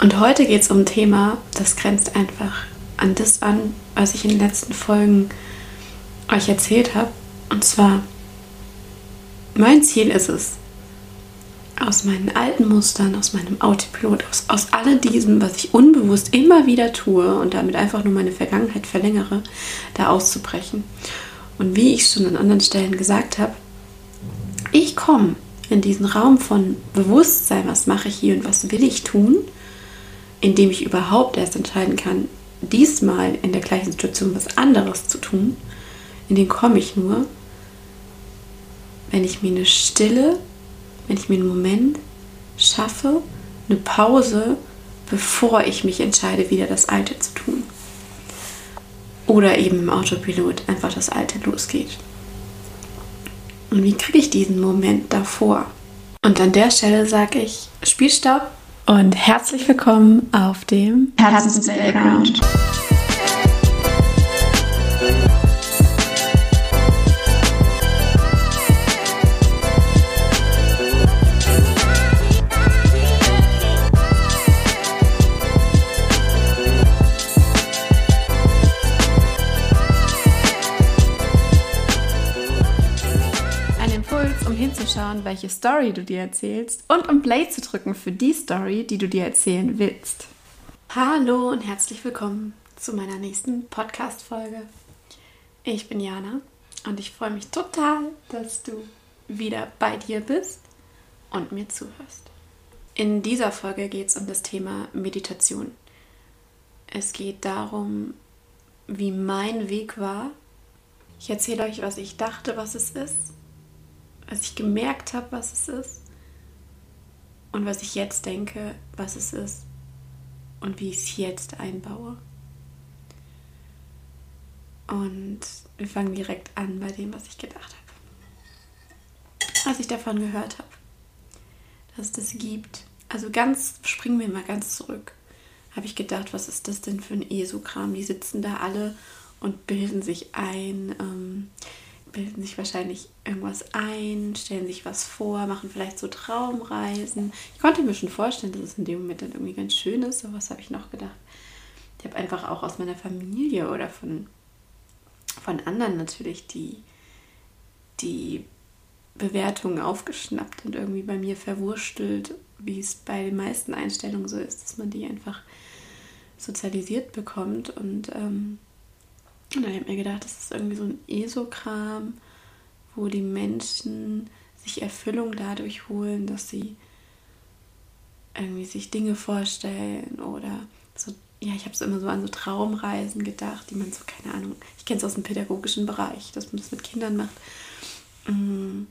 Und heute geht es um ein Thema, das grenzt einfach an das an, was ich in den letzten Folgen euch erzählt habe. Und zwar, mein Ziel ist es, aus meinen alten Mustern, aus meinem Autopilot, aus, aus all diesem, was ich unbewusst immer wieder tue und damit einfach nur meine Vergangenheit verlängere, da auszubrechen. Und wie ich schon an anderen Stellen gesagt habe, ich komme in diesen Raum von Bewusstsein, was mache ich hier und was will ich tun, indem ich überhaupt erst entscheiden kann, diesmal in der gleichen Situation was anderes zu tun, in den komme ich nur, wenn ich mir eine Stille, wenn ich mir einen Moment schaffe, eine Pause, bevor ich mich entscheide, wieder das Alte zu tun. Oder eben im Autopilot einfach das Alte losgeht. Und wie kriege ich diesen Moment davor? Und an der Stelle sage ich, Spielstopp und herzlich willkommen auf dem Herzens Playground. Hinzuschauen, welche Story du dir erzählst und um Play zu drücken für die Story, die du dir erzählen willst. Hallo und herzlich willkommen zu meiner nächsten Podcast-Folge. Ich bin Jana und ich freue mich total, dass du wieder bei dir bist und mir zuhörst. In dieser Folge geht es um das Thema Meditation. Es geht darum, wie mein Weg war. Ich erzähle euch, was ich dachte, was es ist als ich gemerkt habe, was es ist und was ich jetzt denke, was es ist und wie ich es jetzt einbaue. Und wir fangen direkt an bei dem, was ich gedacht habe. Als ich davon gehört habe, dass es das gibt, also ganz, springen wir mal ganz zurück, habe ich gedacht, was ist das denn für ein ESO-Kram? Die sitzen da alle und bilden sich ein. Ähm, bilden sich wahrscheinlich irgendwas ein, stellen sich was vor, machen vielleicht so Traumreisen. Ich konnte mir schon vorstellen, dass es in dem Moment dann irgendwie ganz schön ist. So was habe ich noch gedacht. Ich habe einfach auch aus meiner Familie oder von, von anderen natürlich die, die Bewertungen aufgeschnappt und irgendwie bei mir verwurstelt, wie es bei den meisten Einstellungen so ist, dass man die einfach sozialisiert bekommt und ähm, und dann habe ich mir gedacht, das ist irgendwie so ein Esokram, wo die Menschen sich Erfüllung dadurch holen, dass sie irgendwie sich Dinge vorstellen oder so, ja, ich habe so immer so an so Traumreisen gedacht, die man so, keine Ahnung, ich kenne es aus dem pädagogischen Bereich, dass man das mit Kindern macht. Mm.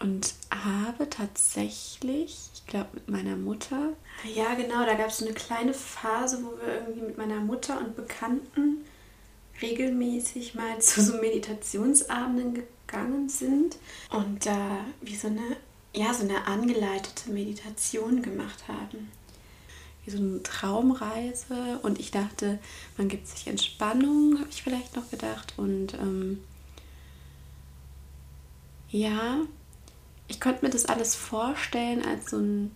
Und habe tatsächlich, ich glaube mit meiner Mutter, ja genau, da gab es so eine kleine Phase, wo wir irgendwie mit meiner Mutter und Bekannten regelmäßig mal zu so Meditationsabenden gegangen sind und da wie so eine, ja, so eine angeleitete Meditation gemacht haben. Wie so eine Traumreise und ich dachte, man gibt sich Entspannung, habe ich vielleicht noch gedacht und ähm, ja, ich konnte mir das alles vorstellen als so ein,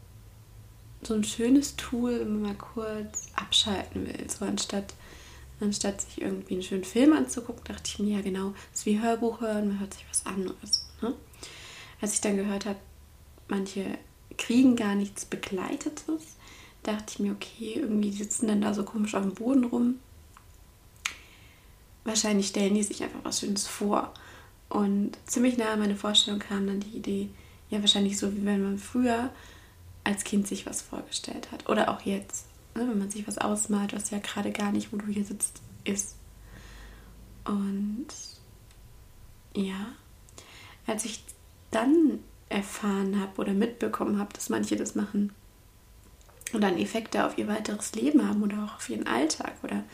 so ein schönes Tool, wenn man mal kurz abschalten will. So anstatt Anstatt sich irgendwie einen schönen Film anzugucken, dachte ich mir, ja genau, das ist wie Hörbuch hören, man hört sich was an oder so. Ne? Als ich dann gehört habe, manche kriegen gar nichts Begleitetes, dachte ich mir, okay, irgendwie sitzen dann da so komisch auf dem Boden rum. Wahrscheinlich stellen die sich einfach was Schönes vor. Und ziemlich nah an meine Vorstellung kam dann die Idee, ja, wahrscheinlich so, wie wenn man früher als Kind sich was vorgestellt hat. Oder auch jetzt ne, wenn man sich was ausmalt, was ja gerade gar nicht, wo du hier sitzt, ist. Und ja, als ich dann erfahren habe oder mitbekommen habe, dass manche das machen und dann Effekte auf ihr weiteres Leben haben oder auch auf ihren Alltag oder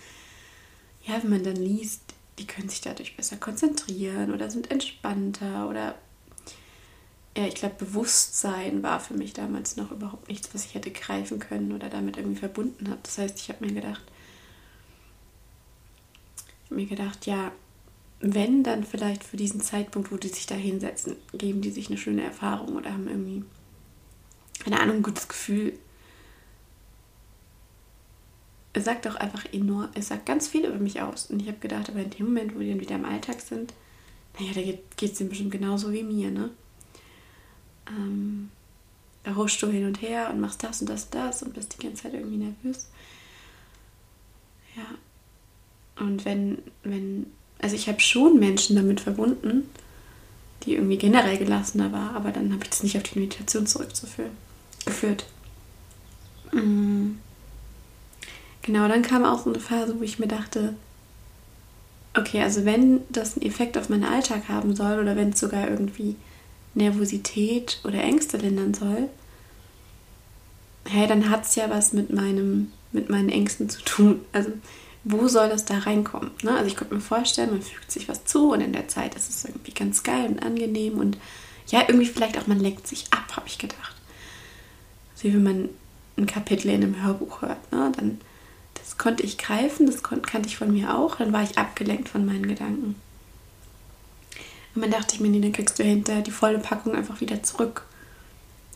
ja, wenn man dann liest, die können sich dadurch besser konzentrieren oder sind entspannter oder ja, ich glaube, Bewusstsein war für mich damals noch überhaupt nichts, was ich hätte greifen können oder damit irgendwie verbunden habe. Das heißt, ich habe mir gedacht, ich mir gedacht, ja, wenn dann vielleicht für diesen Zeitpunkt, wo die sich da hinsetzen, geben die sich eine schöne Erfahrung oder haben irgendwie, keine Ahnung, ein gutes Gefühl. es sagt auch einfach enorm, es sagt ganz viel über mich aus. Und ich habe gedacht, aber in dem Moment, wo die dann wieder im Alltag sind, naja, da geht es dem bestimmt genauso wie mir, ne? Ähm, da ruschst du hin und her und machst das und das und das und bist die ganze Zeit irgendwie nervös. Ja. Und wenn, wenn, also ich habe schon Menschen damit verbunden, die irgendwie generell gelassener war, aber dann habe ich das nicht auf die Meditation zurückzuführen, geführt. Mhm. Genau, dann kam auch so eine Phase, wo ich mir dachte, okay, also wenn das einen Effekt auf meinen Alltag haben soll oder wenn es sogar irgendwie Nervosität oder Ängste lindern soll, hey, dann hat es ja was mit meinem, mit meinen Ängsten zu tun. Also wo soll das da reinkommen? Ne? Also ich könnte mir vorstellen, man fügt sich was zu und in der Zeit ist es irgendwie ganz geil und angenehm und ja, irgendwie vielleicht auch man lenkt sich ab, habe ich gedacht. So wie wenn man ein Kapitel in einem Hörbuch hört, ne? dann das konnte ich greifen, das kannte ich von mir auch, dann war ich abgelenkt von meinen Gedanken. Und dann dachte ich mir, nee, dann kriegst du hinterher die volle Packung einfach wieder zurück.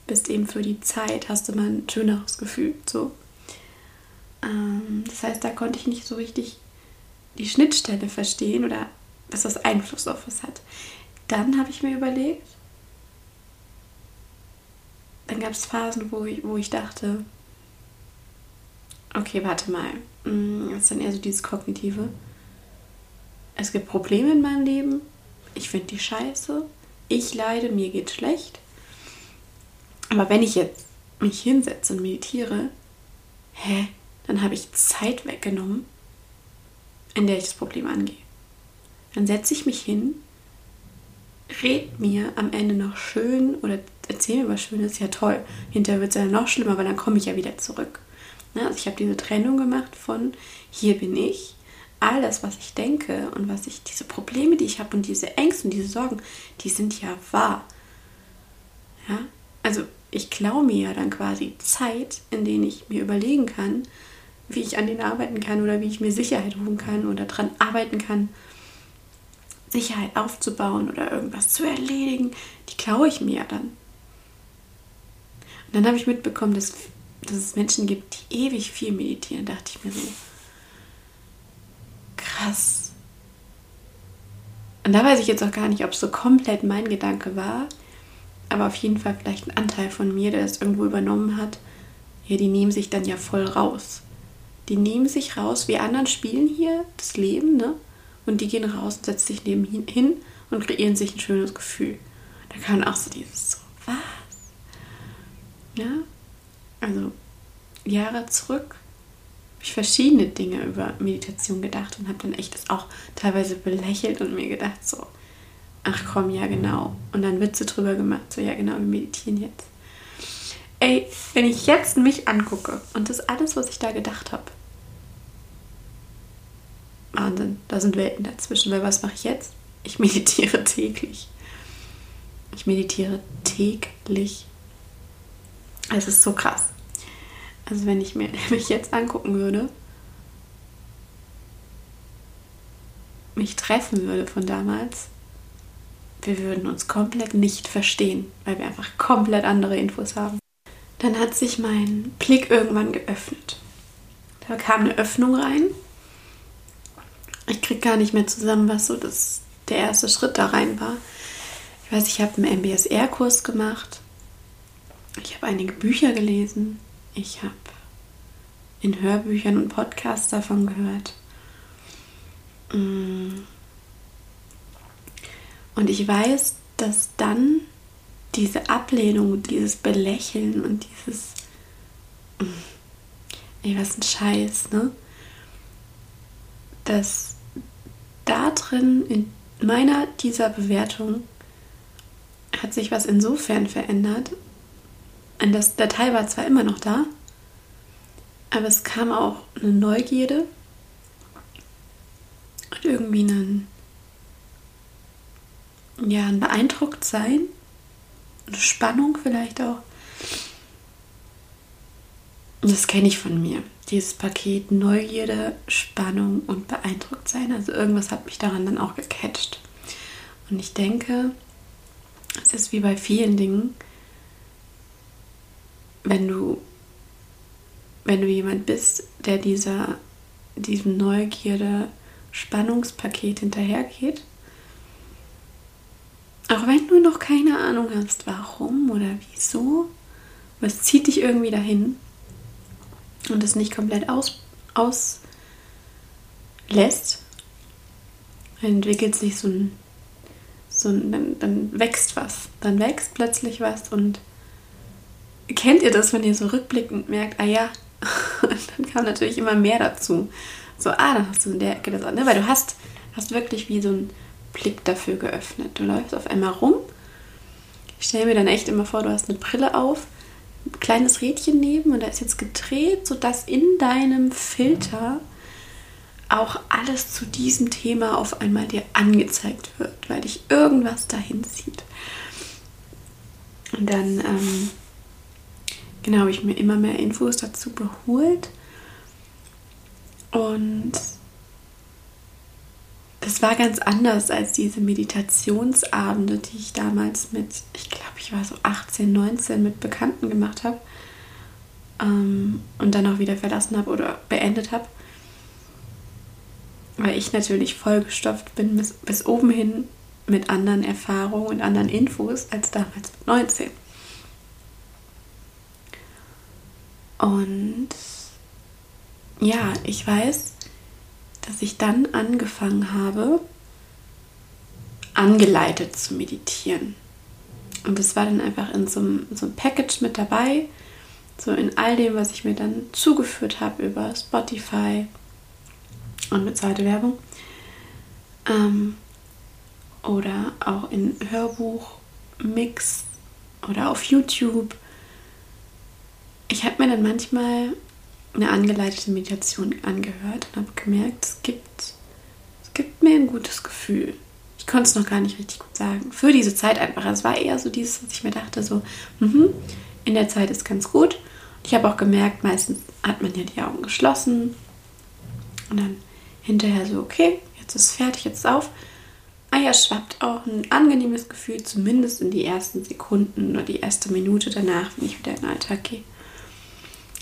Bist eben für die Zeit, hast du mal ein schöneres Gefühl. So. Ähm, das heißt, da konnte ich nicht so richtig die Schnittstelle verstehen oder dass das Einfluss auf was hat. Dann habe ich mir überlegt, dann gab es Phasen, wo ich, wo ich dachte, okay, warte mal, mm, das ist dann eher so dieses Kognitive. Es gibt Probleme in meinem Leben, ich finde die scheiße, ich leide, mir geht schlecht. Aber wenn ich jetzt mich hinsetze und meditiere, hä, dann habe ich Zeit weggenommen, in der ich das Problem angehe. Dann setze ich mich hin, red mir am Ende noch schön oder erzähl mir was Schönes, ja toll. Hinterher wird es ja noch schlimmer, weil dann komme ich ja wieder zurück. Ne, also ich habe diese Trennung gemacht von hier bin ich, all das, was ich denke und was ich, diese Probleme, die ich habe und diese Ängste und diese Sorgen, die sind ja wahr. Ja, also ich klaue mir ja dann quasi Zeit, in denen ich mir überlegen kann, wie ich an denen arbeiten kann oder wie ich mir Sicherheit holen kann oder daran arbeiten kann, Sicherheit aufzubauen oder irgendwas zu erledigen, die klaue ich mir ja dann. Und dann habe ich mitbekommen, dass, dass es Menschen gibt, die ewig viel meditieren, dachte ich mir so. Krass. Und da weiß ich jetzt auch gar nicht, ob es so komplett mein Gedanke war, aber auf jeden Fall vielleicht ein Anteil von mir, der das irgendwo übernommen hat. Ja, die nehmen sich dann ja voll raus. Die nehmen sich raus, wir anderen spielen hier das Leben, ne? Und die gehen raus und setzen sich neben hin und kreieren sich ein schönes Gefühl. Da kann auch so dieses so, was? Ja? Also, Jahre zurück ich verschiedene Dinge über Meditation gedacht und habe dann echt das auch teilweise belächelt und mir gedacht, so, ach komm, ja genau. Und dann Witze drüber gemacht, so, ja genau, wir meditieren jetzt. Ey, wenn ich jetzt mich angucke und das alles, was ich da gedacht habe, Wahnsinn, da sind Welten dazwischen. Weil was mache ich jetzt? Ich meditiere täglich. Ich meditiere täglich. Es ist so krass. Also wenn ich mir mich jetzt angucken würde, mich treffen würde von damals, wir würden uns komplett nicht verstehen, weil wir einfach komplett andere Infos haben. Dann hat sich mein Blick irgendwann geöffnet. Da kam eine Öffnung rein. Ich kriege gar nicht mehr zusammen, was so das, der erste Schritt da rein war. Ich weiß, ich habe einen MBSR-Kurs gemacht. Ich habe einige Bücher gelesen. Ich habe in Hörbüchern und Podcasts davon gehört. Mm. Und ich weiß, dass dann diese Ablehnung, dieses Belächeln und dieses, mm, ey, was ein Scheiß, ne? Dass da drin, in meiner dieser Bewertung, hat sich was insofern verändert. Und das Datei war zwar immer noch da, aber es kam auch eine Neugierde und irgendwie ein, ja, ein Beeindrucktsein eine Spannung vielleicht auch. Das kenne ich von mir. Dieses Paket Neugierde, Spannung und beeindruckt sein. Also irgendwas hat mich daran dann auch gecatcht. Und ich denke, es ist wie bei vielen Dingen, wenn du wenn du jemand bist, der dieser, diesem Neugierde Spannungspaket hinterhergeht, auch wenn du noch keine Ahnung hast, warum oder wieso, was zieht dich irgendwie dahin und es nicht komplett aus, auslässt, entwickelt sich so ein, so ein dann, dann wächst was. Dann wächst plötzlich was und kennt ihr das, wenn ihr so rückblickend merkt, ah ja, dann kam natürlich immer mehr dazu. So, ah, dann hast du in der Ecke das, ne? weil du hast, hast wirklich wie so ein Blick dafür geöffnet. Du läufst auf einmal rum. Ich stelle mir dann echt immer vor, du hast eine Brille auf, ein kleines Rädchen neben und da ist jetzt gedreht, sodass in deinem Filter auch alles zu diesem Thema auf einmal dir angezeigt wird, weil dich irgendwas dahin zieht. Und dann, ähm, genau, habe ich mir immer mehr Infos dazu geholt. Und das war ganz anders als diese Meditationsabende, die ich damals mit, ich glaube, ich war so 18, 19 mit Bekannten gemacht habe ähm, und dann auch wieder verlassen habe oder beendet habe. Weil ich natürlich vollgestopft bin bis, bis oben hin mit anderen Erfahrungen und anderen Infos als damals mit 19. Und ja, ich weiß, dass ich dann angefangen habe, angeleitet zu meditieren. Und das war dann einfach in so einem, so einem Package mit dabei, so in all dem, was ich mir dann zugeführt habe über Spotify und bezahlte Werbung. Ähm, oder auch in Hörbuch-Mix oder auf YouTube. Ich habe mir dann manchmal eine angeleitete Meditation angehört und habe gemerkt, es gibt, es gibt mir ein gutes Gefühl. Ich konnte es noch gar nicht richtig gut sagen. Für diese Zeit einfach. Es war eher so dieses, was ich mir dachte, so, mh, in der Zeit ist ganz gut. Ich habe auch gemerkt, meistens hat man ja die Augen geschlossen und dann hinterher so, okay, jetzt ist es fertig, jetzt ist es auf. Ah ja, schwappt auch ein angenehmes Gefühl, zumindest in die ersten Sekunden oder die erste Minute danach, wenn ich wieder in den Alltag gehe.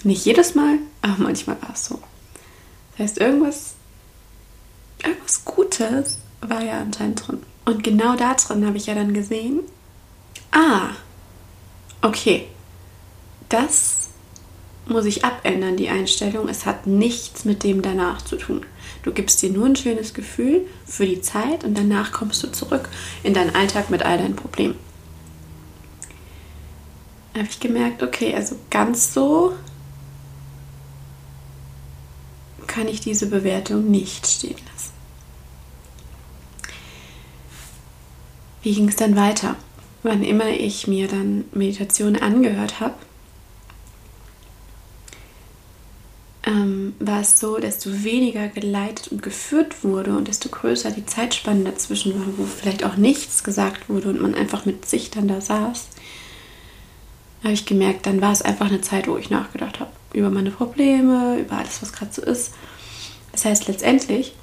Nicht jedes Mal, aber manchmal war es so. Das heißt, irgendwas, irgendwas Gutes war ja anscheinend drin. Und genau da drin habe ich ja dann gesehen, ah, okay, das muss ich abändern, die Einstellung. Es hat nichts mit dem danach zu tun. Du gibst dir nur ein schönes Gefühl für die Zeit und danach kommst du zurück in deinen Alltag mit all deinen Problemen. Habe ich gemerkt, okay, also ganz so kann ich diese Bewertung nicht stehen lassen. Wie ging es dann weiter? Wann immer ich mir dann Meditation angehört habe, ähm, war es so, desto weniger geleitet und geführt wurde und desto größer die Zeitspanne dazwischen war, wo vielleicht auch nichts gesagt wurde und man einfach mit sich dann da saß, habe ich gemerkt, dann war es einfach eine Zeit, wo ich nachgedacht habe über meine Probleme, über alles, was gerade so ist. Das heißt, letztendlich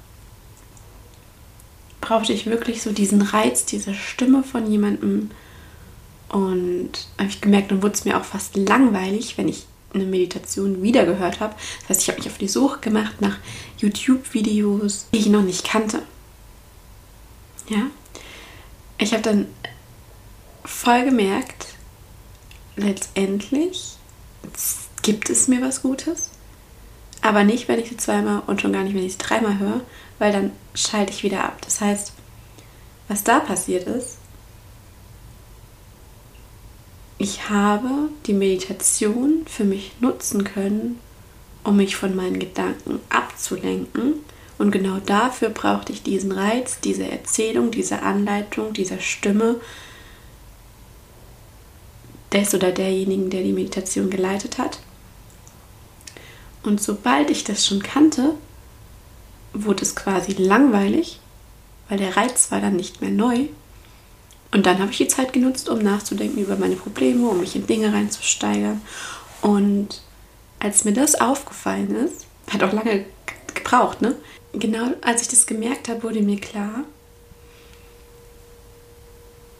brauchte ich wirklich so diesen Reiz, diese Stimme von jemandem. Und habe ich gemerkt, dann wurde es mir auch fast langweilig, wenn ich eine Meditation wieder gehört habe. Das heißt, ich habe mich auf die Suche gemacht nach YouTube-Videos, die ich noch nicht kannte. Ja, ich habe dann voll gemerkt, letztendlich gibt es mir was Gutes, aber nicht, wenn ich sie zweimal und schon gar nicht, wenn ich sie dreimal höre, weil dann schalte ich wieder ab. Das heißt, was da passiert ist, ich habe die Meditation für mich nutzen können, um mich von meinen Gedanken abzulenken. Und genau dafür brauchte ich diesen Reiz, diese Erzählung, diese Anleitung, diese Stimme des oder derjenigen, der die Meditation geleitet hat. Und sobald ich das schon kannte, wurde es quasi langweilig, weil der Reiz war dann nicht mehr neu und dann habe ich die Zeit genutzt, um nachzudenken über meine Probleme, um mich in Dinge reinzusteigern. Und als mir das aufgefallen ist, hat auch lange gebraucht, ne? Genau als ich das gemerkt habe, wurde mir klar,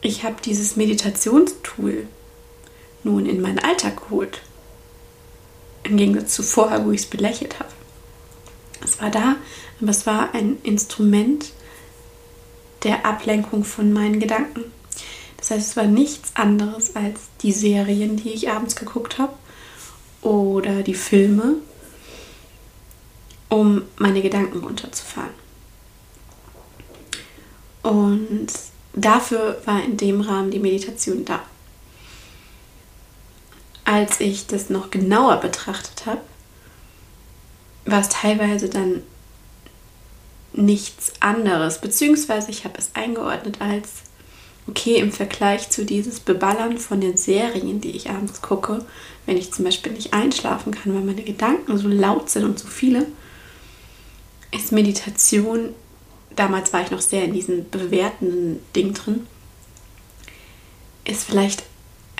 ich habe dieses Meditationstool nun in meinen Alltag geholt. Im Gegensatz zu vorher, wo ich es belächelt habe. Es war da, aber es war ein Instrument der Ablenkung von meinen Gedanken. Das heißt, es war nichts anderes als die Serien, die ich abends geguckt habe oder die Filme, um meine Gedanken runterzufahren. Und dafür war in dem Rahmen die Meditation da. Als ich das noch genauer betrachtet habe, war es teilweise dann nichts anderes, beziehungsweise ich habe es eingeordnet als, okay, im Vergleich zu dieses Beballern von den Serien, die ich abends gucke, wenn ich zum Beispiel nicht einschlafen kann, weil meine Gedanken so laut sind und so viele, ist Meditation, damals war ich noch sehr in diesem bewertenden Ding drin, ist vielleicht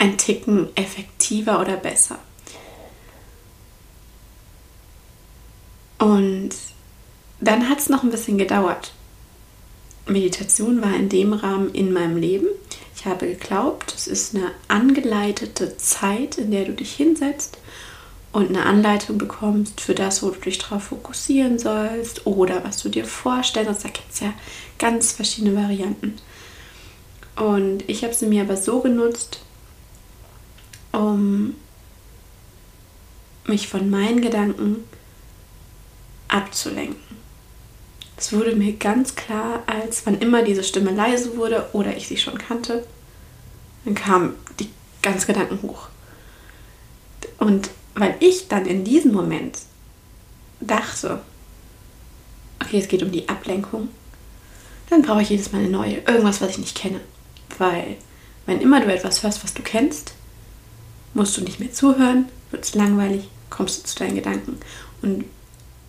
ein Ticken effektiver oder besser. Und dann hat es noch ein bisschen gedauert. Meditation war in dem Rahmen in meinem Leben. Ich habe geglaubt, es ist eine angeleitete Zeit, in der du dich hinsetzt und eine Anleitung bekommst für das, wo du dich drauf fokussieren sollst oder was du dir vorstellst. Da gibt es ja ganz verschiedene Varianten. Und ich habe sie mir aber so genutzt, um mich von meinen Gedanken abzulenken. Es wurde mir ganz klar, als wann immer diese Stimme leise wurde oder ich sie schon kannte, dann kamen die ganz Gedanken hoch. Und weil ich dann in diesem Moment dachte, okay, es geht um die Ablenkung, dann brauche ich jedes Mal eine neue, irgendwas, was ich nicht kenne. Weil, wenn immer du etwas hörst, was du kennst, musst du nicht mehr zuhören, wird es langweilig, kommst du zu deinen Gedanken. Und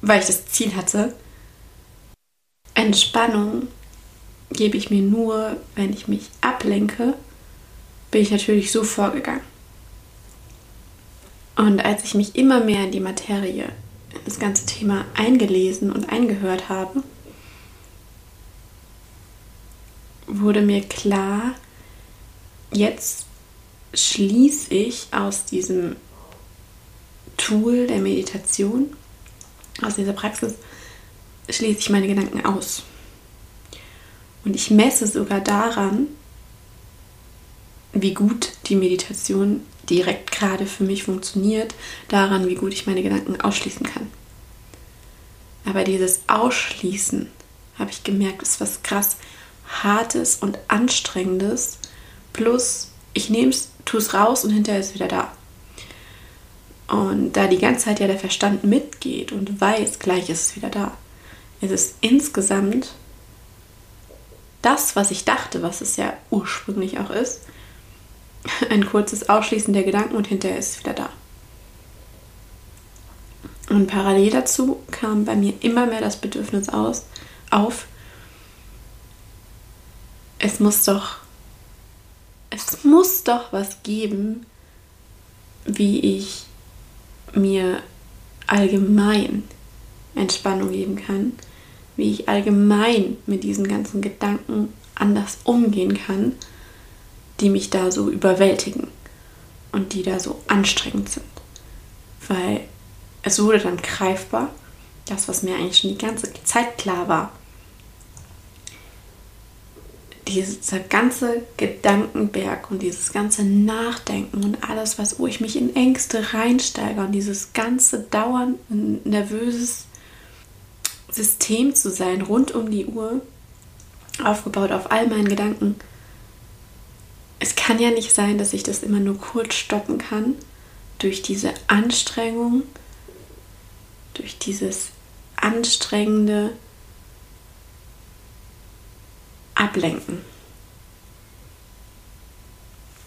weil ich das Ziel hatte, Entspannung gebe ich mir nur, wenn ich mich ablenke, bin ich natürlich so vorgegangen. Und als ich mich immer mehr in die Materie, in das ganze Thema eingelesen und eingehört habe, wurde mir klar, jetzt schließe ich aus diesem Tool der Meditation aus dieser Praxis schließe ich meine Gedanken aus. Und ich messe sogar daran, wie gut die Meditation direkt gerade für mich funktioniert, daran, wie gut ich meine Gedanken ausschließen kann. Aber dieses Ausschließen, habe ich gemerkt, ist was krass Hartes und Anstrengendes. Plus, ich nehme es, tue es raus und hinterher ist es wieder da. Und da die ganze Zeit ja der Verstand mitgeht und weiß, gleich ist es wieder da, ist es insgesamt das, was ich dachte, was es ja ursprünglich auch ist, ein kurzes Ausschließen der Gedanken und hinterher ist es wieder da. Und parallel dazu kam bei mir immer mehr das Bedürfnis aus, auf, es muss doch, es muss doch was geben, wie ich mir allgemein Entspannung geben kann, wie ich allgemein mit diesen ganzen Gedanken anders umgehen kann, die mich da so überwältigen und die da so anstrengend sind. Weil es wurde dann greifbar, das, was mir eigentlich schon die ganze Zeit klar war, dieser ganze Gedankenberg und dieses ganze Nachdenken und alles, was, wo ich mich in Ängste reinsteige und dieses ganze dauernd nervöses System zu sein, rund um die Uhr, aufgebaut auf all meinen Gedanken. Es kann ja nicht sein, dass ich das immer nur kurz stoppen kann durch diese Anstrengung, durch dieses anstrengende ablenken.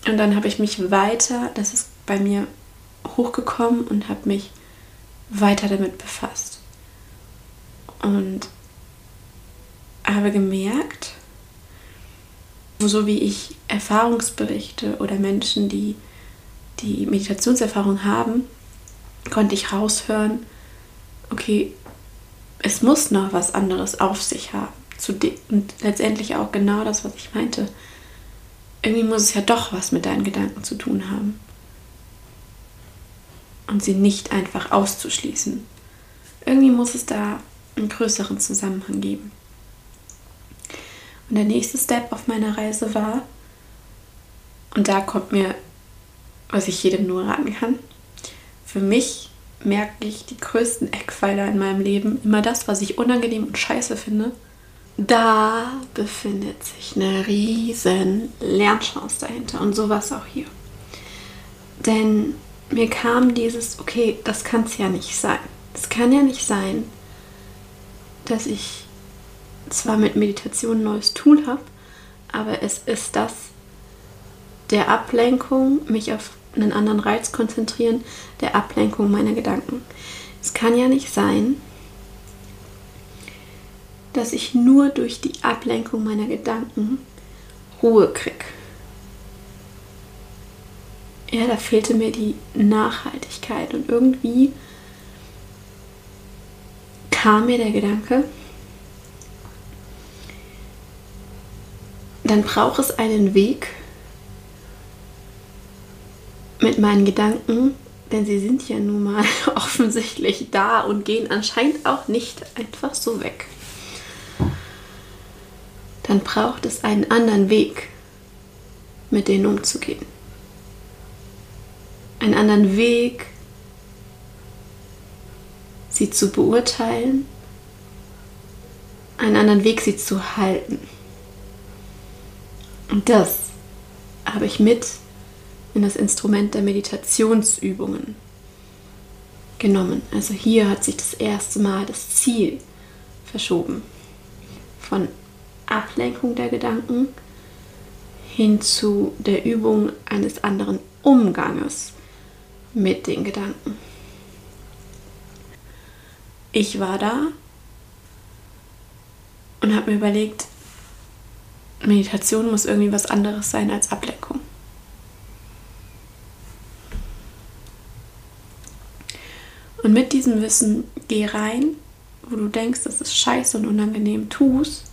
Und dann habe ich mich weiter, das ist bei mir hochgekommen und habe mich weiter damit befasst. Und habe gemerkt, so wie ich Erfahrungsberichte oder Menschen, die die Meditationserfahrung haben, konnte ich raushören, okay, es muss noch was anderes auf sich haben zu und letztendlich auch genau das, was ich meinte. Irgendwie muss es ja doch was mit deinen Gedanken zu tun haben. und sie nicht einfach auszuschließen. Irgendwie muss es da einen größeren Zusammenhang geben. Und der nächste Step auf meiner Reise war, und da kommt mir, was ich jedem nur raten kann, für mich merke ich die größten Eckpfeiler in meinem Leben, immer das, was ich unangenehm und scheiße finde. Da befindet sich eine riesen Lernchance dahinter und sowas auch hier. Denn mir kam dieses, okay, das kann es ja nicht sein. Es kann ja nicht sein, dass ich zwar mit Meditation ein neues Tool habe, aber es ist das der Ablenkung, mich auf einen anderen Reiz konzentrieren, der Ablenkung meiner Gedanken. Es kann ja nicht sein, dass ich nur durch die Ablenkung meiner Gedanken Ruhe kriege. Ja, da fehlte mir die Nachhaltigkeit und irgendwie kam mir der Gedanke, dann braucht es einen Weg mit meinen Gedanken, denn sie sind ja nun mal offensichtlich da und gehen anscheinend auch nicht einfach so weg. Dann braucht es einen anderen Weg, mit denen umzugehen. Einen anderen Weg, sie zu beurteilen, einen anderen Weg, sie zu halten. Und das habe ich mit in das Instrument der Meditationsübungen genommen. Also hier hat sich das erste Mal das Ziel verschoben. Von Ablenkung der Gedanken hin zu der Übung eines anderen Umganges mit den Gedanken. Ich war da und habe mir überlegt, Meditation muss irgendwie was anderes sein als Ablenkung. Und mit diesem Wissen geh rein, wo du denkst, das ist scheiße und unangenehm, tust,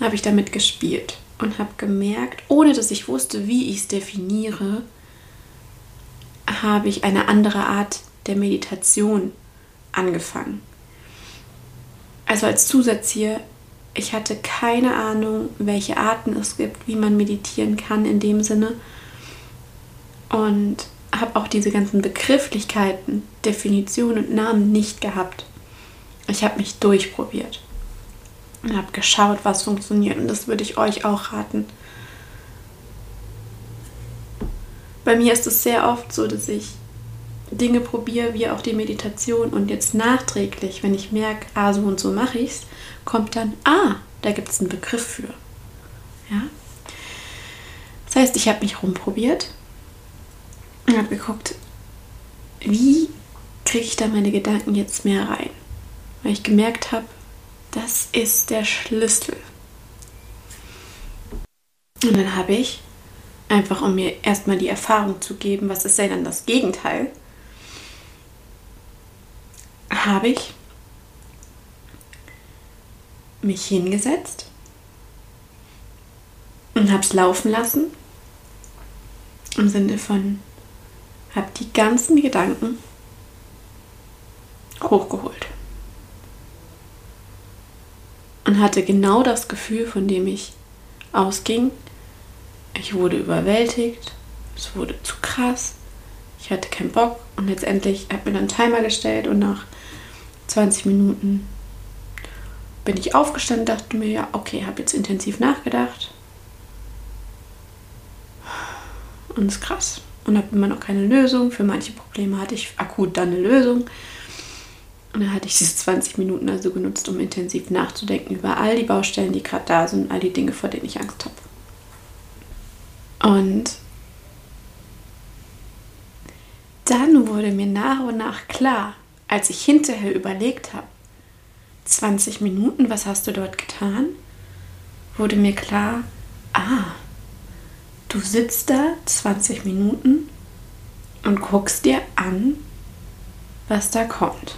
habe ich damit gespielt und habe gemerkt, ohne dass ich wusste, wie ich es definiere, habe ich eine andere Art der Meditation angefangen. Also als Zusatz hier, ich hatte keine Ahnung, welche Arten es gibt, wie man meditieren kann in dem Sinne. Und habe auch diese ganzen Begrifflichkeiten, Definitionen und Namen nicht gehabt. Ich habe mich durchprobiert und habe geschaut, was funktioniert. Und das würde ich euch auch raten. Bei mir ist es sehr oft so, dass ich Dinge probiere, wie auch die Meditation und jetzt nachträglich, wenn ich merke, ah, so und so mache ich es, kommt dann, ah, da gibt es einen Begriff für. Ja? Das heißt, ich habe mich rumprobiert und habe geguckt, wie kriege ich da meine Gedanken jetzt mehr rein? Weil ich gemerkt habe, das ist der Schlüssel. Und dann habe ich, einfach um mir erstmal die Erfahrung zu geben, was ist denn dann das Gegenteil, habe ich mich hingesetzt und habe es laufen lassen. Im Sinne von, habe die ganzen Gedanken hochgeholt. Und hatte genau das Gefühl, von dem ich ausging. Ich wurde überwältigt, es wurde zu krass, ich hatte keinen Bock und letztendlich habe mir dann einen Timer gestellt und nach 20 Minuten bin ich aufgestanden, dachte mir, ja, okay, habe jetzt intensiv nachgedacht. Und ist krass. Und habe immer noch keine Lösung. Für manche Probleme hatte ich akut dann eine Lösung. Und dann hatte ich diese 20 Minuten also genutzt, um intensiv nachzudenken über all die Baustellen, die gerade da sind, all die Dinge, vor denen ich Angst habe. Und dann wurde mir nach und nach klar, als ich hinterher überlegt habe, 20 Minuten, was hast du dort getan? Wurde mir klar, ah, du sitzt da 20 Minuten und guckst dir an, was da kommt.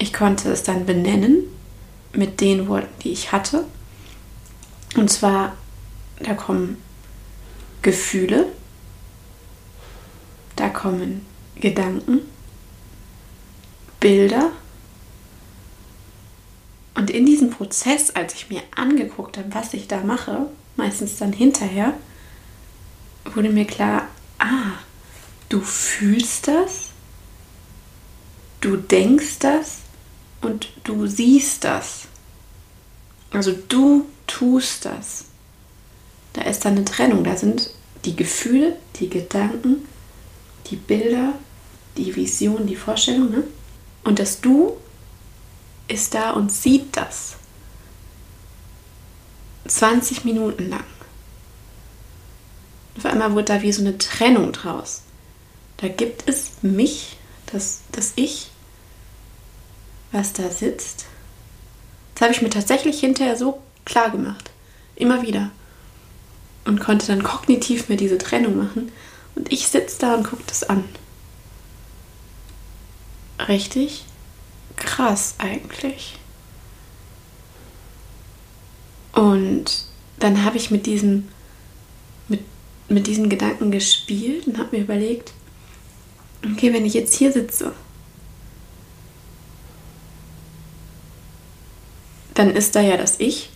Ich konnte es dann benennen mit den Worten, die ich hatte. Und zwar, da kommen Gefühle, da kommen Gedanken, Bilder. Und in diesem Prozess, als ich mir angeguckt habe, was ich da mache, meistens dann hinterher, wurde mir klar, ah, du fühlst das, du denkst das und du siehst das. Also du tust das. Da ist dann eine Trennung. Da sind die Gefühle, die Gedanken, die Bilder, die Vision, die Vorstellung. Ne? Und das Du ist da und sieht das. 20 Minuten lang. Auf einmal wurde da wie so eine Trennung draus. Da gibt es mich, das, das Ich, was da sitzt. Das habe ich mir tatsächlich hinterher so klar gemacht. Immer wieder. Und konnte dann kognitiv mir diese Trennung machen. Und ich sitze da und gucke das an. Richtig krass eigentlich. Und dann habe ich mit diesem, mit, mit diesen Gedanken gespielt und habe mir überlegt, okay, wenn ich jetzt hier sitze, dann ist da ja das Ich,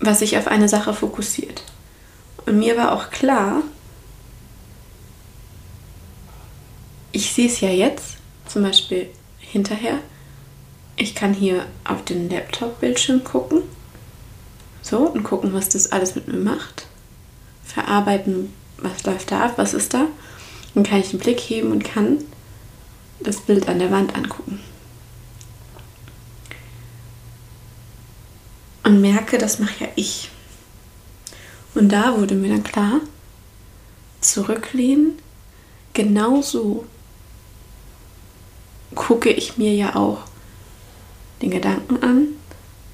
was sich auf eine Sache fokussiert. Und mir war auch klar, ich sehe es ja jetzt, zum Beispiel hinterher. Ich kann hier auf den Laptop-Bildschirm gucken. So, und gucken, was das alles mit mir macht. Verarbeiten, was läuft da ab, was ist da. Dann kann ich den Blick heben und kann das Bild an der Wand angucken. Und merke, das mache ja ich. Und da wurde mir dann klar, zurücklehnen, genauso gucke ich mir ja auch den Gedanken an,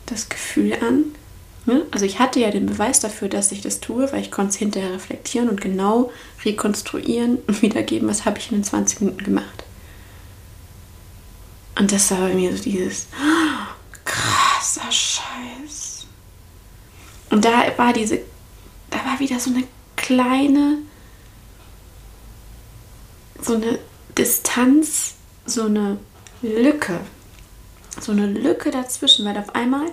das Gefühl an. Ne? Also ich hatte ja den Beweis dafür, dass ich das tue, weil ich konnte es hinterher reflektieren und genau rekonstruieren und wiedergeben, was habe ich in den 20 Minuten gemacht. Und das war bei mir so dieses oh, krasser Scheiß. Und da war diese, da war wieder so eine kleine, so eine Distanz so eine Lücke. So eine Lücke dazwischen, weil auf einmal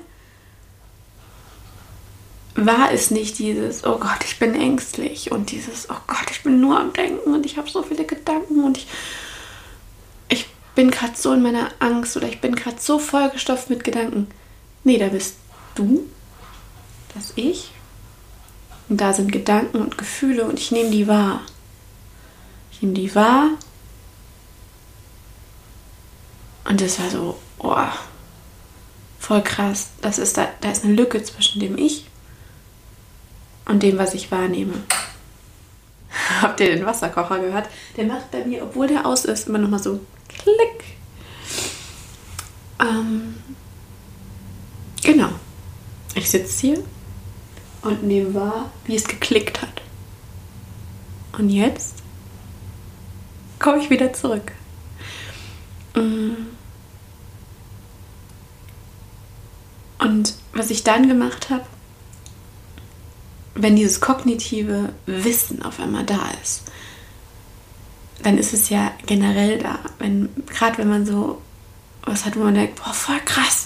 war es nicht dieses, oh Gott, ich bin ängstlich und dieses, oh Gott, ich bin nur am Denken und ich habe so viele Gedanken und ich, ich bin gerade so in meiner Angst oder ich bin gerade so vollgestopft mit Gedanken. Nee, da bist du, das Ich. Und da sind Gedanken und Gefühle und ich nehme die wahr. Ich nehme die wahr und das war so, oh, voll krass. Das ist da, da ist eine Lücke zwischen dem Ich und dem, was ich wahrnehme. Habt ihr den Wasserkocher gehört? Der macht bei mir, obwohl der aus ist, immer noch mal so klick. Ähm, genau. Ich sitze hier und nehme wahr, wie es geklickt hat. Und jetzt komme ich wieder zurück. Mhm. Und was ich dann gemacht habe, wenn dieses kognitive Wissen auf einmal da ist, dann ist es ja generell da. Wenn, Gerade wenn man so was hat, wo man denkt, boah, voll krass,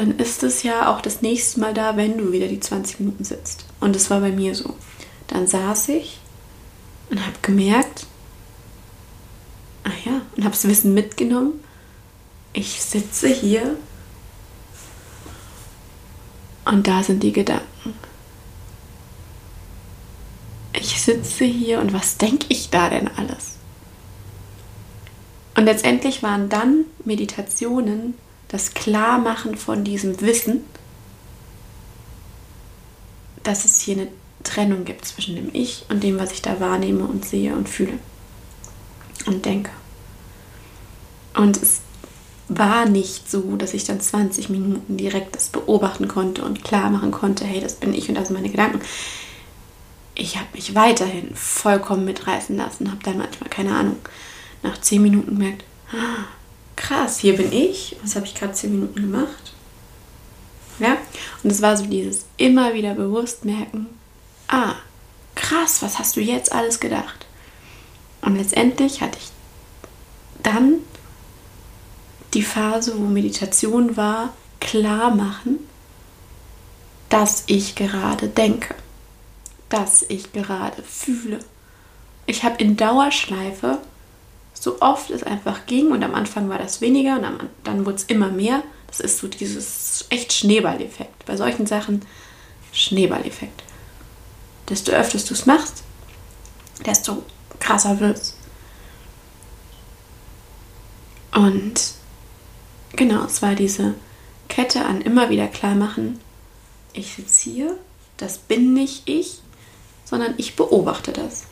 dann ist es ja auch das nächste Mal da, wenn du wieder die 20 Minuten sitzt. Und das war bei mir so. Dann saß ich und habe gemerkt, ach ja, und habe das Wissen mitgenommen. Ich sitze hier und da sind die Gedanken. Ich sitze hier und was denke ich da denn alles? Und letztendlich waren dann Meditationen das Klarmachen von diesem Wissen, dass es hier eine Trennung gibt zwischen dem Ich und dem, was ich da wahrnehme und sehe und fühle und denke. Und es war nicht so, dass ich dann 20 Minuten direkt das beobachten konnte und klar machen konnte, hey, das bin ich und das sind meine Gedanken. Ich habe mich weiterhin vollkommen mitreißen lassen, habe dann manchmal, keine Ahnung, nach 10 Minuten gemerkt, ah, krass, hier bin ich, was habe ich gerade 10 Minuten gemacht? Ja, und es war so dieses immer wieder bewusst merken, ah, krass, was hast du jetzt alles gedacht? Und letztendlich hatte ich dann die Phase, wo Meditation war, klar machen, dass ich gerade denke, dass ich gerade fühle. Ich habe in Dauerschleife, so oft es einfach ging, und am Anfang war das weniger und dann wurde es immer mehr. Das ist so dieses echt Schneeballeffekt. Bei solchen Sachen Schneeballeffekt. Desto öfter du es machst, desto krasser wird es. Und genau, es war diese Kette an immer wieder klar machen, ich sitze hier, das bin nicht ich, sondern ich beobachte das.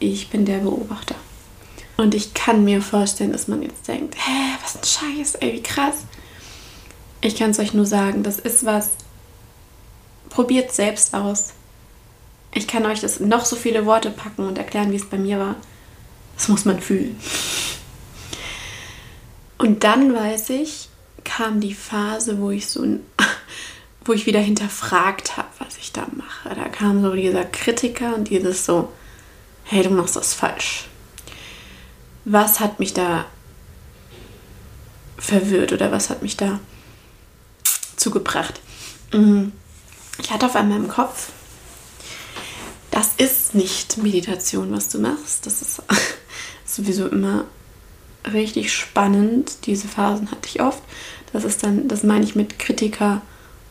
Ich bin der Beobachter. Und ich kann mir vorstellen, dass man jetzt denkt, hä, was ein Scheiß, ey, wie krass. Ich kann es euch nur sagen, das ist was, probiert selbst aus. Ich kann euch das noch so viele Worte packen und erklären, wie es bei mir war. Das muss man fühlen. Und dann weiß ich, kam die Phase, wo ich so wo ich wieder hinterfragt habe, was ich da mache. Da kam so dieser Kritiker und dieses so, hey, du machst das falsch. Was hat mich da verwirrt oder was hat mich da zugebracht? Mhm. Ich hatte auf einmal im Kopf, das ist nicht Meditation, was du machst. Das ist sowieso immer richtig spannend. Diese Phasen hatte ich oft. Das ist dann, das meine ich mit Kritiker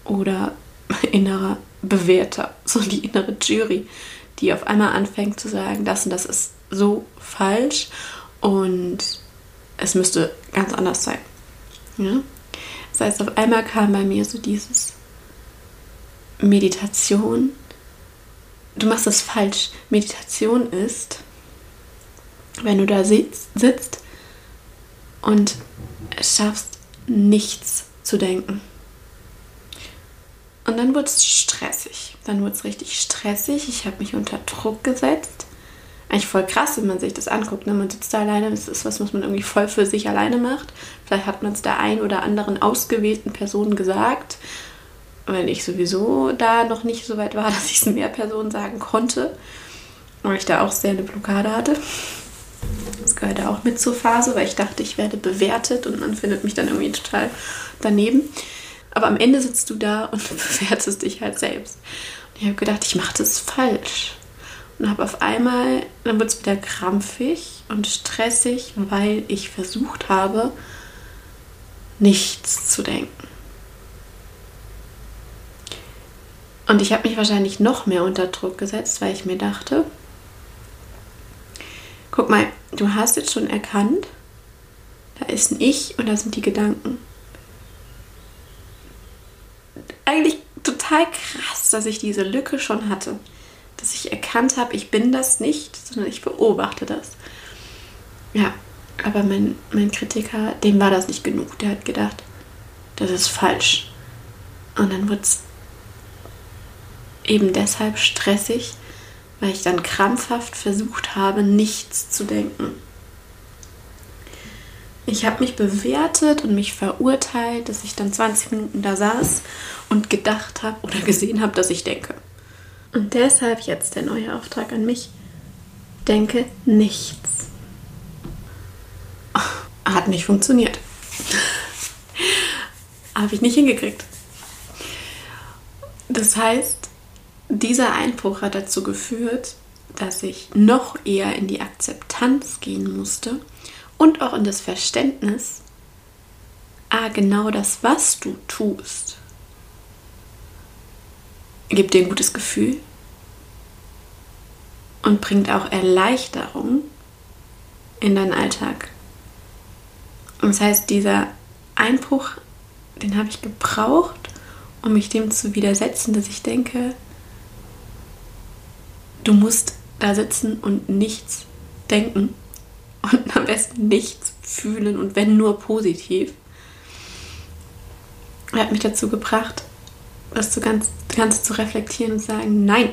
oder innerer Bewerter, so die innere Jury, die auf einmal anfängt zu sagen, das und das ist so falsch und es müsste ganz anders sein. Ja? Das heißt, auf einmal kam bei mir so dieses Meditation. Du machst das falsch. Meditation ist, wenn du da sitzt, sitzt und schaffst, nichts zu denken. Und dann wurde es stressig. Dann wurde es richtig stressig. Ich habe mich unter Druck gesetzt. Eigentlich voll krass, wenn man sich das anguckt. Ne? Man sitzt da alleine, das ist was, was man irgendwie voll für sich alleine macht. Vielleicht hat man es der ein oder anderen ausgewählten Person gesagt, weil ich sowieso da noch nicht so weit war, dass ich es mehr Personen sagen konnte. Weil ich da auch sehr eine Blockade hatte. Das gehörte auch mit zur Phase, weil ich dachte, ich werde bewertet und man findet mich dann irgendwie total daneben. Aber am Ende sitzt du da und bewertest dich halt selbst. Und ich habe gedacht, ich mache das falsch. Und habe auf einmal, dann wird es wieder krampfig und stressig, weil ich versucht habe, nichts zu denken. Und ich habe mich wahrscheinlich noch mehr unter Druck gesetzt, weil ich mir dachte, guck mal, du hast jetzt schon erkannt, da ist ein Ich und da sind die Gedanken eigentlich total krass, dass ich diese Lücke schon hatte. Dass ich erkannt habe, ich bin das nicht, sondern ich beobachte das. Ja, aber mein, mein Kritiker, dem war das nicht genug. Der hat gedacht, das ist falsch. Und dann wird es eben deshalb stressig, weil ich dann krampfhaft versucht habe, nichts zu denken. Ich habe mich bewertet und mich verurteilt, dass ich dann 20 Minuten da saß und gedacht habe oder gesehen habe, dass ich denke. Und deshalb jetzt der neue Auftrag an mich. Denke nichts. Hat nicht funktioniert. habe ich nicht hingekriegt. Das heißt, dieser Einbruch hat dazu geführt, dass ich noch eher in die Akzeptanz gehen musste und auch in das Verständnis, ah, genau das, was du tust, gibt dir ein gutes Gefühl und bringt auch Erleichterung in deinen Alltag. Und das heißt, dieser Einbruch, den habe ich gebraucht, um mich dem zu widersetzen, dass ich denke, du musst da sitzen und nichts denken und am besten nichts fühlen und wenn nur positiv. Er hat mich dazu gebracht, das zu ganz, Ganze zu reflektieren und sagen, nein.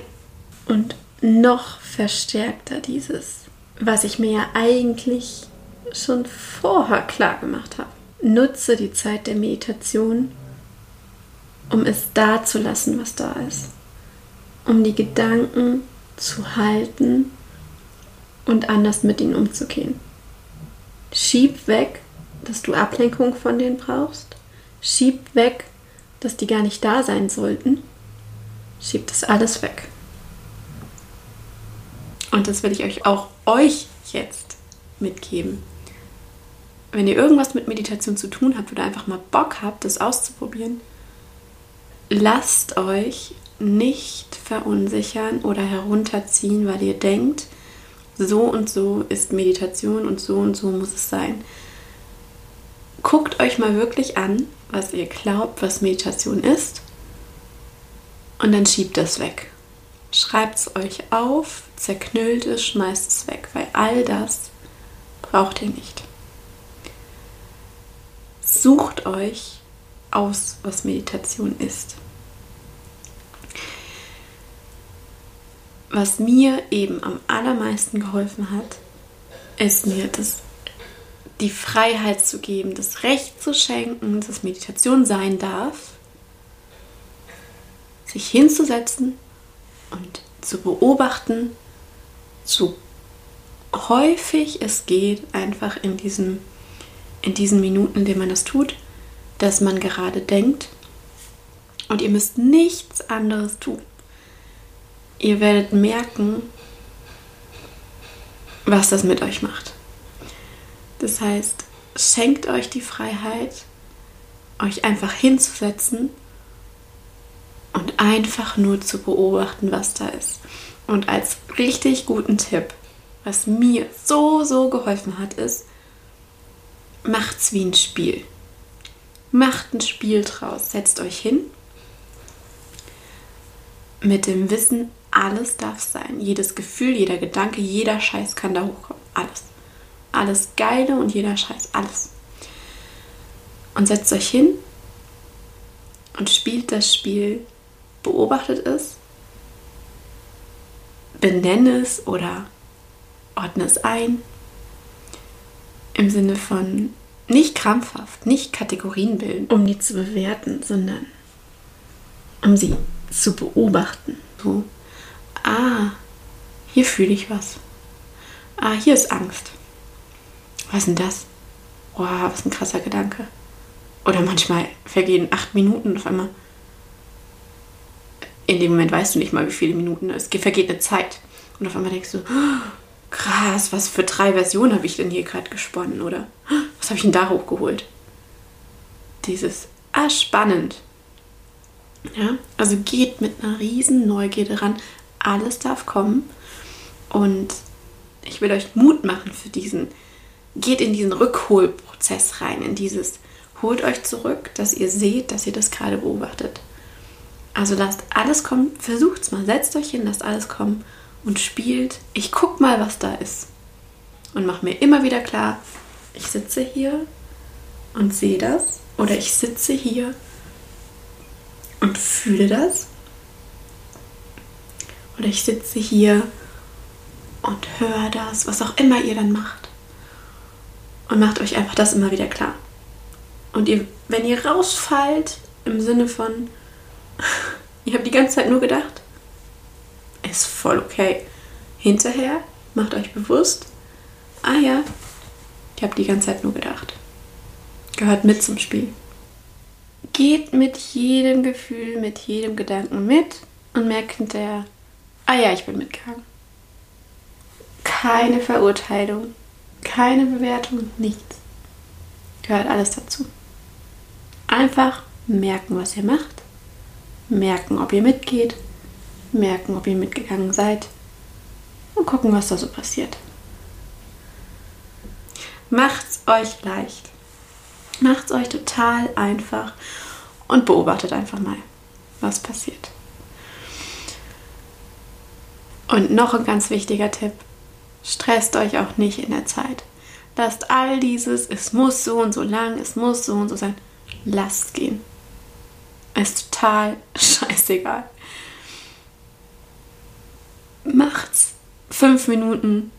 Und noch verstärkter dieses, was ich mir ja eigentlich schon vorher klar gemacht habe. Nutze die Zeit der Meditation, um es da zu lassen, was da ist. Um die Gedanken zu halten und anders mit ihnen umzugehen. Schieb weg, dass du Ablenkung von denen brauchst. Schieb weg, dass die gar nicht da sein sollten. Schieb das alles weg. Und das will ich euch auch euch jetzt mitgeben. Wenn ihr irgendwas mit Meditation zu tun habt oder einfach mal Bock habt, das auszuprobieren, lasst euch nicht verunsichern oder herunterziehen, weil ihr denkt, so und so ist Meditation und so und so muss es sein. Guckt euch mal wirklich an, was ihr glaubt, was Meditation ist und dann schiebt es weg. Schreibt es euch auf, zerknüllt es, schmeißt es weg, weil all das braucht ihr nicht. Sucht euch aus, was Meditation ist. Was mir eben am allermeisten geholfen hat, ist mir das, die Freiheit zu geben, das Recht zu schenken, dass Meditation sein darf, sich hinzusetzen und zu beobachten, so häufig es geht, einfach in, diesem, in diesen Minuten, in denen man das tut, dass man gerade denkt. Und ihr müsst nichts anderes tun. Ihr werdet merken, was das mit euch macht. Das heißt, schenkt euch die Freiheit, euch einfach hinzusetzen und einfach nur zu beobachten, was da ist. Und als richtig guten Tipp, was mir so, so geholfen hat, ist, macht's wie ein Spiel. Macht ein Spiel draus. Setzt euch hin mit dem Wissen, alles darf sein. Jedes Gefühl, jeder Gedanke, jeder Scheiß kann da hochkommen. Alles. Alles Geile und jeder Scheiß. Alles. Und setzt euch hin und spielt das Spiel beobachtet es, benenne es oder ordne es ein. Im Sinne von nicht krampfhaft, nicht Kategorien bilden, um die zu bewerten, sondern um sie zu beobachten. So, ah, hier fühle ich was. Ah, hier ist Angst. Was ist denn das? Wow, was ein krasser Gedanke. Oder manchmal vergehen acht Minuten auf einmal in dem Moment weißt du nicht mal, wie viele Minuten es vergeht eine Zeit. Und auf einmal denkst du, oh, krass, was für drei Versionen habe ich denn hier gerade gesponnen? Oder was habe ich denn da hochgeholt? Dieses, ah, spannend. Ja, also geht mit einer riesen Neugierde ran. Alles darf kommen. Und ich will euch Mut machen für diesen, geht in diesen Rückholprozess rein, in dieses, holt euch zurück, dass ihr seht, dass ihr das gerade beobachtet. Also lasst alles kommen, versucht's mal, setzt euch hin, lasst alles kommen und spielt. Ich guck mal, was da ist. Und mach mir immer wieder klar, ich sitze hier und sehe das. Oder ich sitze hier und fühle das. Oder ich sitze hier und höre das, was auch immer ihr dann macht. Und macht euch einfach das immer wieder klar. Und ihr, wenn ihr rausfallt, im Sinne von, ich habe die ganze Zeit nur gedacht, ist voll okay. Hinterher macht euch bewusst, ah ja, ich habe die ganze Zeit nur gedacht. Gehört mit zum Spiel. Geht mit jedem Gefühl, mit jedem Gedanken mit und merkt hinterher, ah ja, ich bin mitgegangen. Keine Verurteilung, keine Bewertung, nichts. Gehört alles dazu. Einfach merken, was ihr macht merken, ob ihr mitgeht, merken, ob ihr mitgegangen seid und gucken, was da so passiert. Macht's euch leicht. Macht's euch total einfach und beobachtet einfach mal, was passiert. Und noch ein ganz wichtiger Tipp: Stresst euch auch nicht in der Zeit. Lasst all dieses, es muss so und so lang, es muss so und so sein, lasst gehen. Ist total scheißegal. Macht's fünf Minuten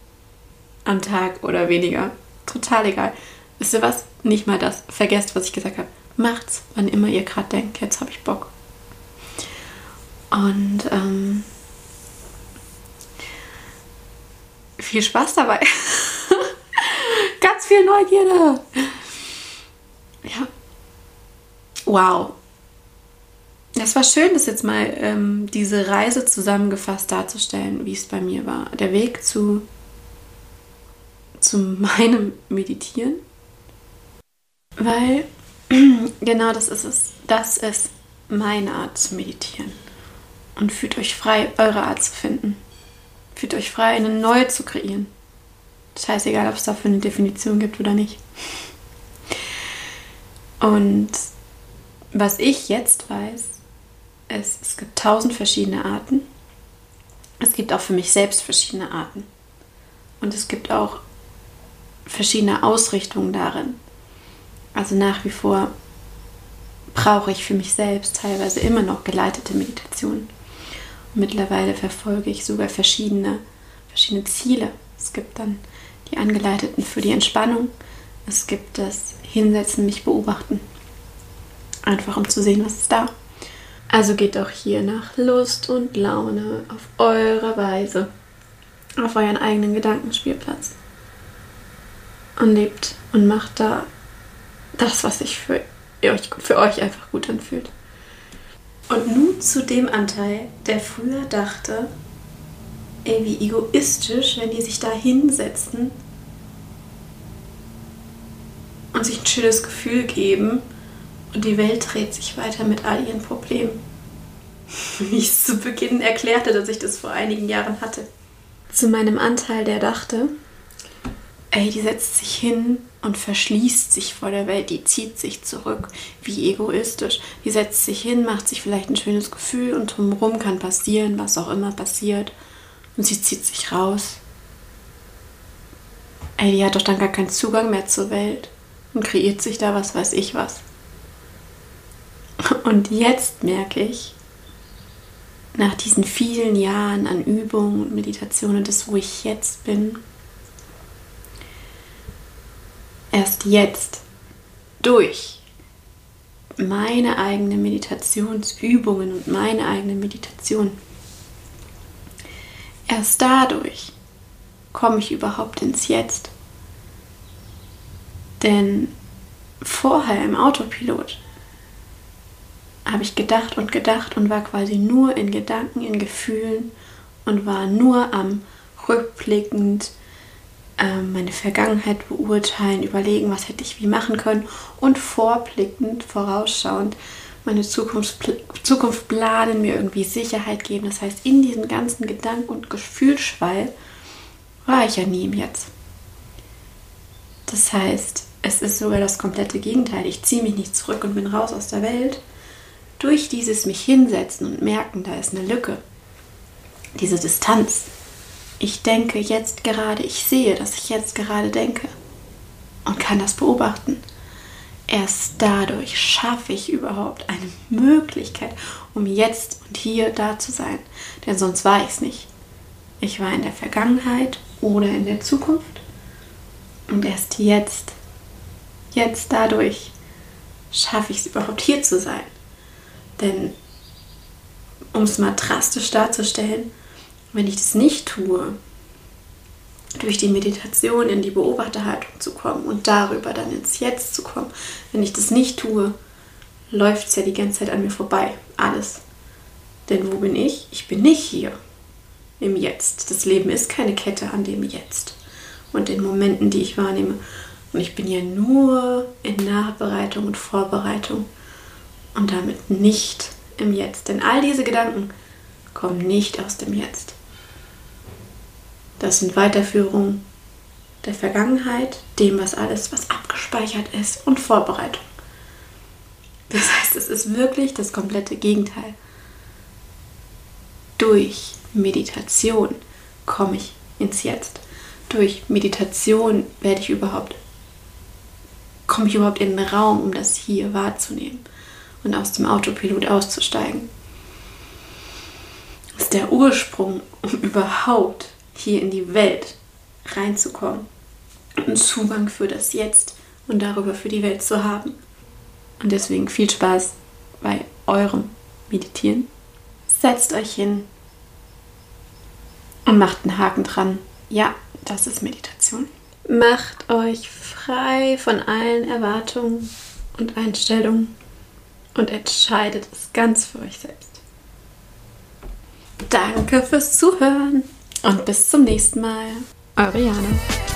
am Tag oder weniger. Total egal. Wisst ihr was? Nicht mal das. Vergesst, was ich gesagt habe. Macht's, wann immer ihr gerade denkt, jetzt habe ich Bock. Und ähm, viel Spaß dabei. Ganz viel Neugierde. Ja. Wow. Das war schön, das jetzt mal ähm, diese Reise zusammengefasst darzustellen, wie es bei mir war. Der Weg zu, zu meinem Meditieren. Weil genau das ist es. Das ist meine Art zu meditieren. Und fühlt euch frei, eure Art zu finden. Fühlt euch frei, eine neue zu kreieren. Scheißegal, ob es dafür eine Definition gibt oder nicht. Und was ich jetzt weiß, ist, es gibt tausend verschiedene Arten. Es gibt auch für mich selbst verschiedene Arten. Und es gibt auch verschiedene Ausrichtungen darin. Also nach wie vor brauche ich für mich selbst teilweise immer noch geleitete Meditationen. Mittlerweile verfolge ich sogar verschiedene, verschiedene Ziele. Es gibt dann die angeleiteten für die Entspannung. Es gibt das Hinsetzen, mich beobachten. Einfach um zu sehen, was ist da. Also geht auch hier nach Lust und Laune auf eure Weise, auf euren eigenen Gedankenspielplatz. Und lebt und macht da das, was sich für euch, für euch einfach gut anfühlt. Und nun zu dem Anteil, der früher dachte, ey, wie egoistisch, wenn die sich da hinsetzen und sich ein schönes Gefühl geben und die Welt dreht sich weiter mit all ihren Problemen. Wie ich es zu Beginn erklärte, dass ich das vor einigen Jahren hatte. Zu meinem Anteil, der dachte, ey, die setzt sich hin und verschließt sich vor der Welt, die zieht sich zurück, wie egoistisch. Die setzt sich hin, macht sich vielleicht ein schönes Gefühl und drumherum kann passieren, was auch immer passiert. Und sie zieht sich raus. Ey, die hat doch dann gar keinen Zugang mehr zur Welt und kreiert sich da was weiß ich was. Und jetzt merke ich, nach diesen vielen Jahren an Übung und Meditation und das, wo ich jetzt bin, erst jetzt durch meine eigenen Meditationsübungen und meine eigene Meditation, erst dadurch komme ich überhaupt ins Jetzt. Denn vorher im Autopilot habe ich gedacht und gedacht und war quasi nur in Gedanken, in Gefühlen und war nur am rückblickend äh, meine Vergangenheit beurteilen, überlegen, was hätte ich wie machen können und vorblickend, vorausschauend meine Zukunft, Zukunft planen, mir irgendwie Sicherheit geben. Das heißt, in diesem ganzen Gedanken- und Gefühlsschwall war ich ja nie im Jetzt. Das heißt, es ist sogar das komplette Gegenteil. Ich ziehe mich nicht zurück und bin raus aus der Welt, durch dieses mich hinsetzen und merken, da ist eine Lücke, diese Distanz. Ich denke jetzt gerade, ich sehe, dass ich jetzt gerade denke und kann das beobachten. Erst dadurch schaffe ich überhaupt eine Möglichkeit, um jetzt und hier da zu sein. Denn sonst war ich es nicht. Ich war in der Vergangenheit oder in der Zukunft. Und erst jetzt, jetzt dadurch schaffe ich es überhaupt hier zu sein. Denn um es mal drastisch darzustellen, wenn ich das nicht tue, durch die Meditation in die Beobachterhaltung zu kommen und darüber dann ins Jetzt zu kommen, wenn ich das nicht tue, läuft es ja die ganze Zeit an mir vorbei. Alles. Denn wo bin ich? Ich bin nicht hier im Jetzt. Das Leben ist keine Kette an dem Jetzt und den Momenten, die ich wahrnehme. Und ich bin ja nur in Nachbereitung und Vorbereitung und damit nicht im Jetzt. Denn all diese Gedanken kommen nicht aus dem Jetzt. Das sind Weiterführungen der Vergangenheit, dem, was alles, was abgespeichert ist und Vorbereitung. Das heißt, es ist wirklich das komplette Gegenteil. Durch Meditation komme ich ins Jetzt. Durch Meditation werde ich überhaupt, komme ich überhaupt in den Raum, um das hier wahrzunehmen und aus dem Autopilot auszusteigen. Das ist der Ursprung, um überhaupt hier in die Welt reinzukommen und Zugang für das Jetzt und darüber für die Welt zu haben. Und deswegen viel Spaß bei eurem Meditieren. Setzt euch hin und macht einen Haken dran. Ja, Das ist Meditation. Macht euch frei von allen Erwartungen und Einstellungen und entscheidet es ganz für euch selbst. Danke fürs Zuhören und bis zum nächsten Mal. Eure Jana.